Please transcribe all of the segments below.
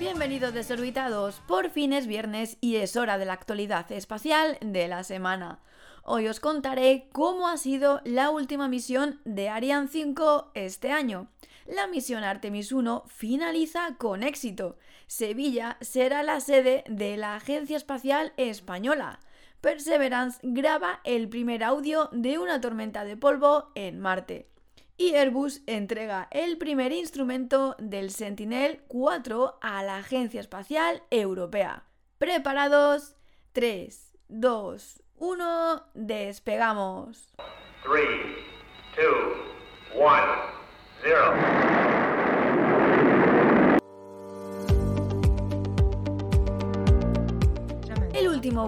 Bienvenidos desorbitados, por fin es viernes y es hora de la actualidad espacial de la semana. Hoy os contaré cómo ha sido la última misión de Ariane 5 este año. La misión Artemis 1 finaliza con éxito. Sevilla será la sede de la Agencia Espacial Española. Perseverance graba el primer audio de una tormenta de polvo en Marte. Y Airbus entrega el primer instrumento del Sentinel 4 a la Agencia Espacial Europea. ¿Preparados? 3, 2, 1, despegamos. 3, 2, 1, 0.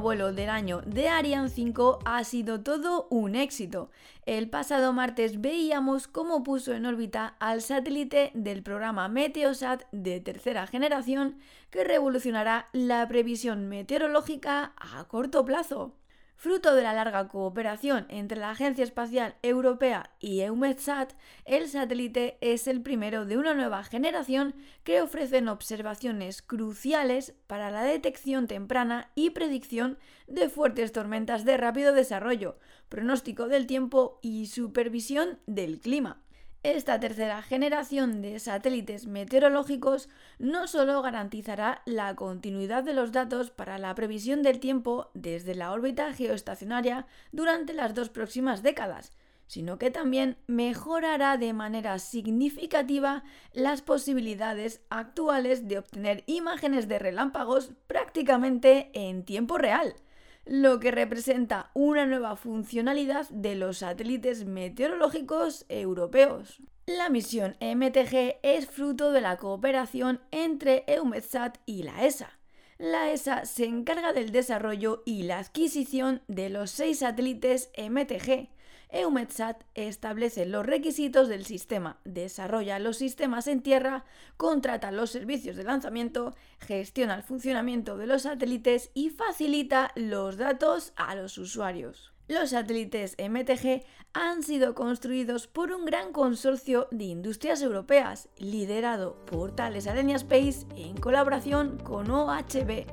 Vuelo del año de Ariane 5 ha sido todo un éxito. El pasado martes veíamos cómo puso en órbita al satélite del programa Meteosat de tercera generación que revolucionará la previsión meteorológica a corto plazo. Fruto de la larga cooperación entre la Agencia Espacial Europea y EUMETSAT, el satélite es el primero de una nueva generación que ofrecen observaciones cruciales para la detección temprana y predicción de fuertes tormentas de rápido desarrollo, pronóstico del tiempo y supervisión del clima. Esta tercera generación de satélites meteorológicos no solo garantizará la continuidad de los datos para la previsión del tiempo desde la órbita geoestacionaria durante las dos próximas décadas, sino que también mejorará de manera significativa las posibilidades actuales de obtener imágenes de relámpagos prácticamente en tiempo real lo que representa una nueva funcionalidad de los satélites meteorológicos europeos. La misión MTG es fruto de la cooperación entre EUMETSAT y la ESA. La ESA se encarga del desarrollo y la adquisición de los seis satélites MTG, EUMETSAT establece los requisitos del sistema, desarrolla los sistemas en tierra, contrata los servicios de lanzamiento, gestiona el funcionamiento de los satélites y facilita los datos a los usuarios. Los satélites MTG han sido construidos por un gran consorcio de industrias europeas, liderado por Thales Alenia Space en colaboración con OHB.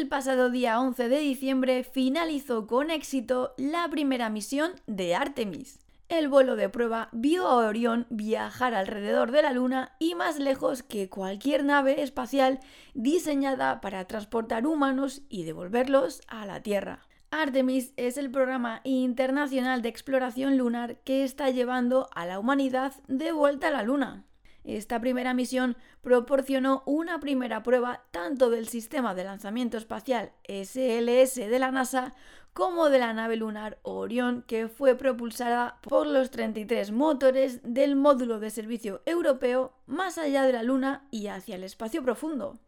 El pasado día 11 de diciembre finalizó con éxito la primera misión de Artemis. El vuelo de prueba vio a Orión viajar alrededor de la Luna y más lejos que cualquier nave espacial diseñada para transportar humanos y devolverlos a la Tierra. Artemis es el programa internacional de exploración lunar que está llevando a la humanidad de vuelta a la Luna. Esta primera misión proporcionó una primera prueba tanto del sistema de lanzamiento espacial SLS de la NASA como de la nave lunar Orión que fue propulsada por los 33 motores del módulo de servicio europeo más allá de la Luna y hacia el espacio profundo.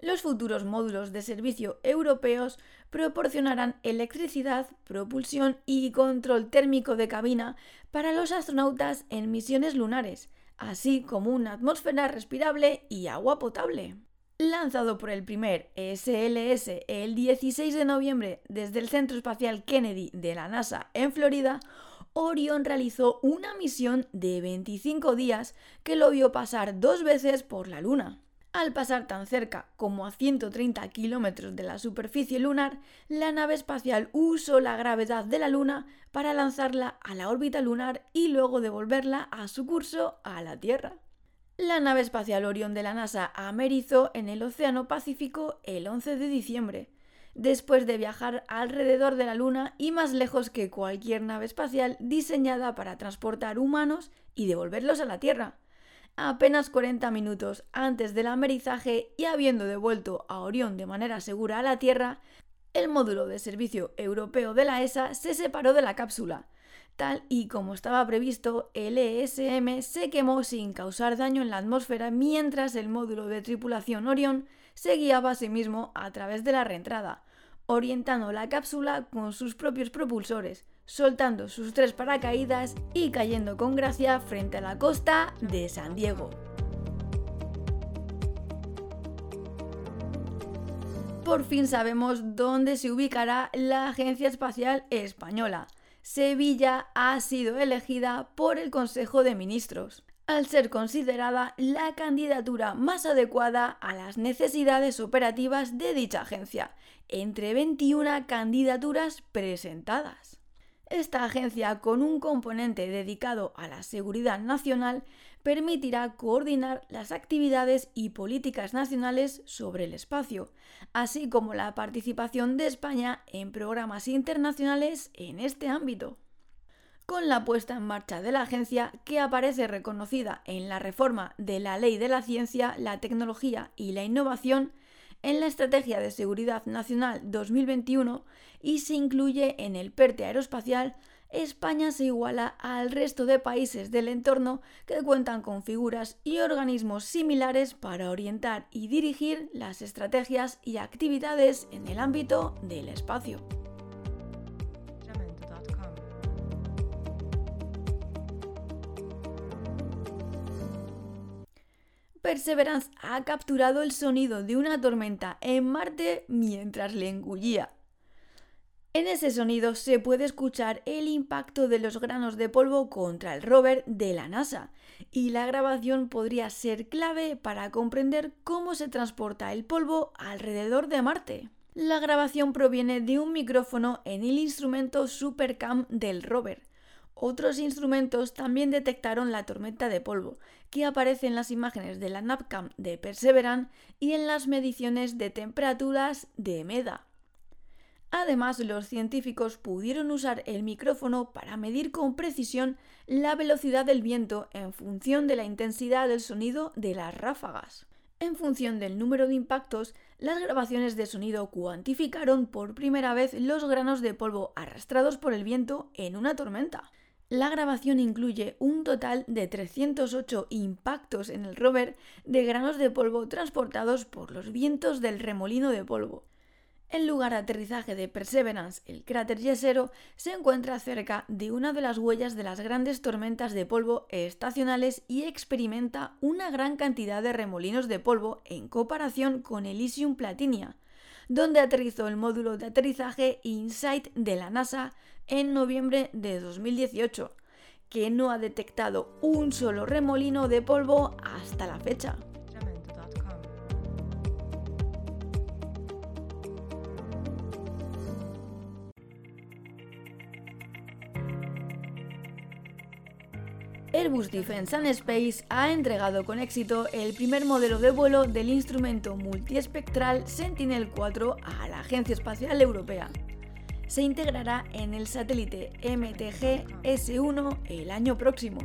Los futuros módulos de servicio europeos proporcionarán electricidad, propulsión y control térmico de cabina para los astronautas en misiones lunares, así como una atmósfera respirable y agua potable. Lanzado por el primer SLS el 16 de noviembre desde el Centro Espacial Kennedy de la NASA en Florida, Orion realizó una misión de 25 días que lo vio pasar dos veces por la Luna. Al pasar tan cerca como a 130 kilómetros de la superficie lunar, la nave espacial usó la gravedad de la Luna para lanzarla a la órbita lunar y luego devolverla a su curso a la Tierra. La nave espacial Orion de la NASA amerizó en el Océano Pacífico el 11 de diciembre, después de viajar alrededor de la Luna y más lejos que cualquier nave espacial diseñada para transportar humanos y devolverlos a la Tierra apenas 40 minutos antes del amerizaje y habiendo devuelto a Orión de manera segura a la Tierra, el módulo de servicio europeo de la ESA se separó de la cápsula. Tal y como estaba previsto, el ESM se quemó sin causar daño en la atmósfera mientras el módulo de tripulación Orión se guiaba a sí mismo a través de la reentrada, orientando la cápsula con sus propios propulsores, soltando sus tres paracaídas y cayendo con gracia frente a la costa de San Diego. Por fin sabemos dónde se ubicará la Agencia Espacial Española. Sevilla ha sido elegida por el Consejo de Ministros, al ser considerada la candidatura más adecuada a las necesidades operativas de dicha agencia, entre 21 candidaturas presentadas. Esta agencia, con un componente dedicado a la seguridad nacional, permitirá coordinar las actividades y políticas nacionales sobre el espacio, así como la participación de España en programas internacionales en este ámbito. Con la puesta en marcha de la agencia, que aparece reconocida en la reforma de la Ley de la Ciencia, la Tecnología y la Innovación, en la Estrategia de Seguridad Nacional 2021 y se incluye en el PERTE aeroespacial, España se iguala al resto de países del entorno que cuentan con figuras y organismos similares para orientar y dirigir las estrategias y actividades en el ámbito del espacio. Perseverance ha capturado el sonido de una tormenta en Marte mientras le engullía. En ese sonido se puede escuchar el impacto de los granos de polvo contra el rover de la NASA, y la grabación podría ser clave para comprender cómo se transporta el polvo alrededor de Marte. La grabación proviene de un micrófono en el instrumento SuperCam del rover, otros instrumentos también detectaron la tormenta de polvo, que aparece en las imágenes de la NAPCAM de Perseverance y en las mediciones de temperaturas de MEDA. Además, los científicos pudieron usar el micrófono para medir con precisión la velocidad del viento en función de la intensidad del sonido de las ráfagas. En función del número de impactos, las grabaciones de sonido cuantificaron por primera vez los granos de polvo arrastrados por el viento en una tormenta. La grabación incluye un total de 308 impactos en el rover de granos de polvo transportados por los vientos del remolino de polvo. El lugar de aterrizaje de Perseverance, el cráter Yesero, se encuentra cerca de una de las huellas de las grandes tormentas de polvo estacionales y experimenta una gran cantidad de remolinos de polvo en comparación con Elysium Platinia, donde aterrizó el módulo de aterrizaje InSight de la NASA en noviembre de 2018, que no ha detectado un solo remolino de polvo hasta la fecha. Airbus Defence and Space ha entregado con éxito el primer modelo de vuelo del instrumento multiespectral Sentinel-4 a la Agencia Espacial Europea se integrará en el satélite MTG-S1 el año próximo.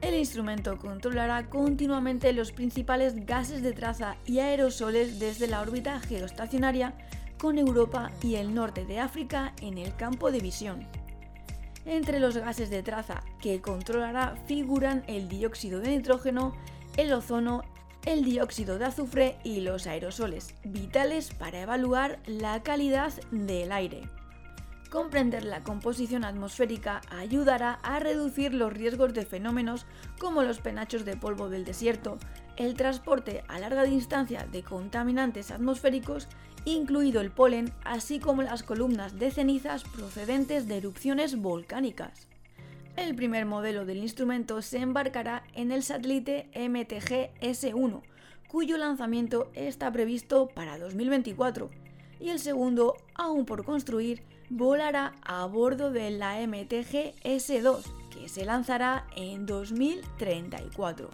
El instrumento controlará continuamente los principales gases de traza y aerosoles desde la órbita geoestacionaria con Europa y el norte de África en el campo de visión. Entre los gases de traza que controlará figuran el dióxido de nitrógeno, el ozono, el dióxido de azufre y los aerosoles, vitales para evaluar la calidad del aire. Comprender la composición atmosférica ayudará a reducir los riesgos de fenómenos como los penachos de polvo del desierto, el transporte a larga distancia de contaminantes atmosféricos, incluido el polen, así como las columnas de cenizas procedentes de erupciones volcánicas. El primer modelo del instrumento se embarcará en el satélite MTG-S1, cuyo lanzamiento está previsto para 2024, y el segundo, aún por construir, volará a bordo de la MTG S2, que se lanzará en 2034.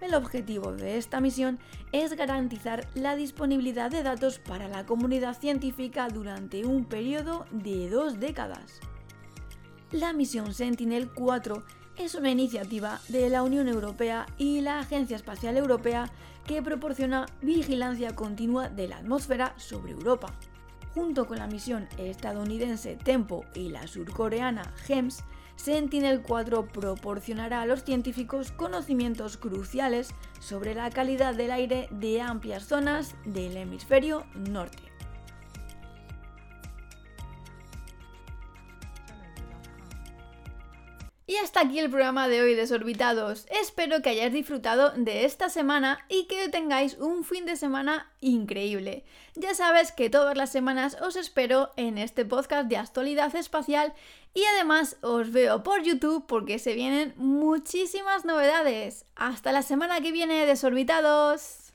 El objetivo de esta misión es garantizar la disponibilidad de datos para la comunidad científica durante un periodo de dos décadas. La misión Sentinel-4 es una iniciativa de la Unión Europea y la Agencia Espacial Europea que proporciona vigilancia continua de la atmósfera sobre Europa. Junto con la misión estadounidense Tempo y la surcoreana GEMS, Sentinel-4 proporcionará a los científicos conocimientos cruciales sobre la calidad del aire de amplias zonas del hemisferio norte. Hasta aquí el programa de hoy, desorbitados. Espero que hayáis disfrutado de esta semana y que tengáis un fin de semana increíble. Ya sabes que todas las semanas os espero en este podcast de actualidad espacial y además os veo por YouTube porque se vienen muchísimas novedades. Hasta la semana que viene, desorbitados.